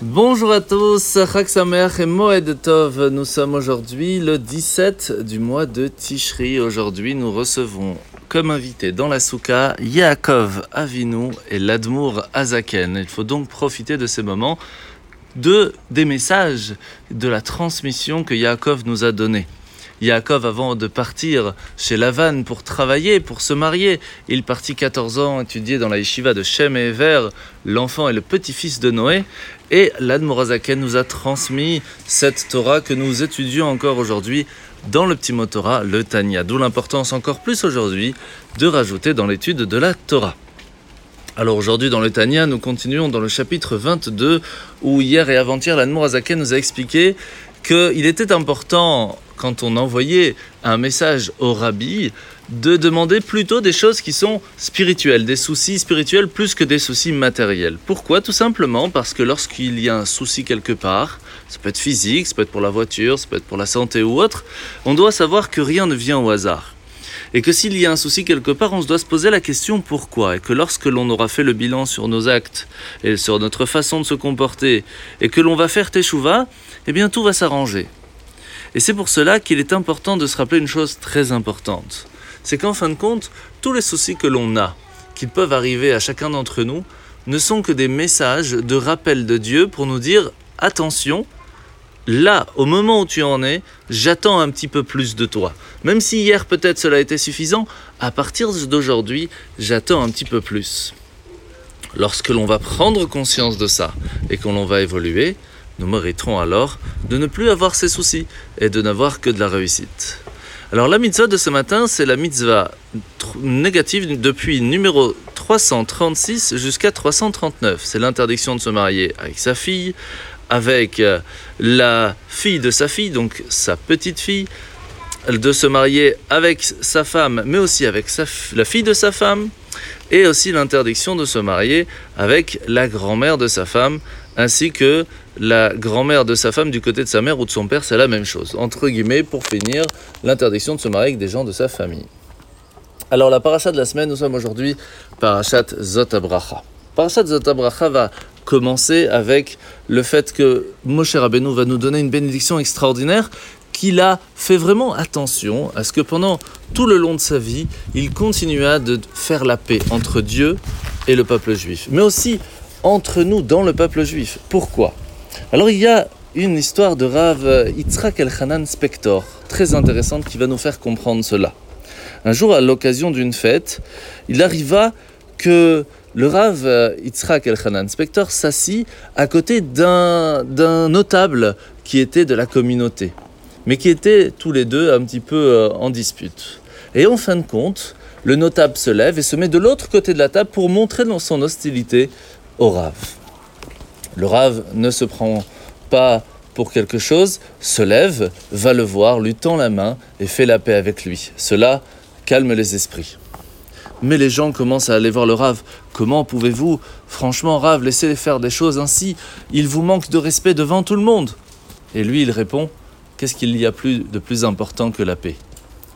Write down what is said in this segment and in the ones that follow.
Bonjour à tous, Chag et Moed Tov. Nous sommes aujourd'hui le 17 du mois de Tishri. Aujourd'hui, nous recevons comme invité dans la souka Yaakov Avinu et l'Admour Azaken. Il faut donc profiter de ces moments de des messages de la transmission que Yaakov nous a donnés. Yaakov, avant de partir chez Lavan pour travailler, pour se marier, il partit 14 ans étudier dans la yeshiva de Shem et Ever, l'enfant et le petit-fils de Noé. Et l'Admorazaken nous a transmis cette Torah que nous étudions encore aujourd'hui dans le petit mot Torah, le Tanya. D'où l'importance encore plus aujourd'hui de rajouter dans l'étude de la Torah. Alors aujourd'hui dans le Tanya, nous continuons dans le chapitre 22 où hier et avant-hier l'Admorazaken nous a expliqué qu'il était important quand on envoyait un message au rabbi, de demander plutôt des choses qui sont spirituelles, des soucis spirituels plus que des soucis matériels. Pourquoi? Tout simplement parce que lorsqu'il y a un souci quelque part, ça peut être physique, ça peut être pour la voiture, ça peut être pour la santé ou autre, on doit savoir que rien ne vient au hasard. Et que s'il y a un souci quelque part, on se doit se poser la question pourquoi? Et que lorsque l'on aura fait le bilan sur nos actes et sur notre façon de se comporter, et que l'on va faire teshuva, eh bien tout va s'arranger. Et c'est pour cela qu'il est important de se rappeler une chose très importante. C'est qu'en fin de compte, tous les soucis que l'on a, qui peuvent arriver à chacun d'entre nous, ne sont que des messages de rappel de Dieu pour nous dire attention, là, au moment où tu en es, j'attends un petit peu plus de toi. Même si hier peut-être cela été suffisant, à partir d'aujourd'hui, j'attends un petit peu plus. Lorsque l'on va prendre conscience de ça et que l'on va évoluer, nous mériterons alors de ne plus avoir ces soucis et de n'avoir que de la réussite. Alors la mitzvah de ce matin, c'est la mitzvah négative depuis numéro 336 jusqu'à 339. C'est l'interdiction de se marier avec sa fille, avec euh, la fille de sa fille, donc sa petite fille, de se marier avec sa femme, mais aussi avec la fille de sa femme, et aussi l'interdiction de se marier avec la grand-mère de sa femme, ainsi que la grand-mère de sa femme du côté de sa mère ou de son père, c'est la même chose. Entre guillemets, pour finir, l'interdiction de se marier avec des gens de sa famille. Alors la paracha de la semaine, nous sommes aujourd'hui parachat Zotabracha. Parachat Zotabracha va commencer avec le fait que Moshe Rabbeinu va nous donner une bénédiction extraordinaire qu'il a fait vraiment attention à ce que pendant tout le long de sa vie, il continua de faire la paix entre Dieu et le peuple juif, mais aussi entre nous dans le peuple juif. Pourquoi? Alors il y a une histoire de Rav Yitzhak El-Hanan Spector, très intéressante, qui va nous faire comprendre cela. Un jour, à l'occasion d'une fête, il arriva que le Rav Yitzhak El-Hanan Spector s'assit à côté d'un notable qui était de la communauté, mais qui étaient tous les deux un petit peu euh, en dispute. Et en fin de compte, le notable se lève et se met de l'autre côté de la table pour montrer son hostilité au Rav. Le Rav ne se prend pas pour quelque chose, se lève, va le voir, lui tend la main et fait la paix avec lui. Cela calme les esprits. Mais les gens commencent à aller voir le Rav. Comment pouvez-vous, franchement, Rav, laisser faire des choses ainsi? Il vous manque de respect devant tout le monde. Et lui, il répond Qu'est-ce qu'il y a plus de plus important que la paix?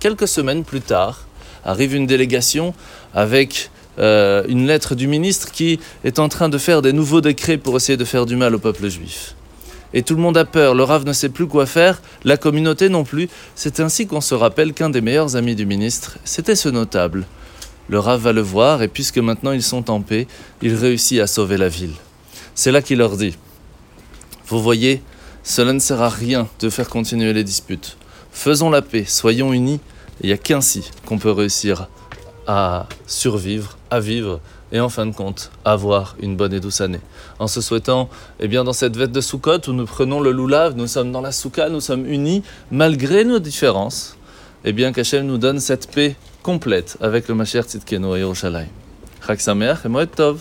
Quelques semaines plus tard, arrive une délégation avec euh, une lettre du ministre qui est en train de faire des nouveaux décrets pour essayer de faire du mal au peuple juif. Et tout le monde a peur, le Rav ne sait plus quoi faire, la communauté non plus. C'est ainsi qu'on se rappelle qu'un des meilleurs amis du ministre, c'était ce notable. Le Rav va le voir, et puisque maintenant ils sont en paix, il réussit à sauver la ville. C'est là qu'il leur dit Vous voyez, cela ne sert à rien de faire continuer les disputes. Faisons la paix, soyons unis, il n'y a qu'ainsi qu'on peut réussir à survivre, à vivre et en fin de compte avoir une bonne et douce année. En se souhaitant, eh bien, dans cette vête de Sukkot où nous prenons le loulav, nous sommes dans la souka, nous sommes unis malgré nos différences, eh bien qu'Hachem nous donne cette paix complète avec le Mashiach Tzidkenu et Yerushalayim. Chag et Tov.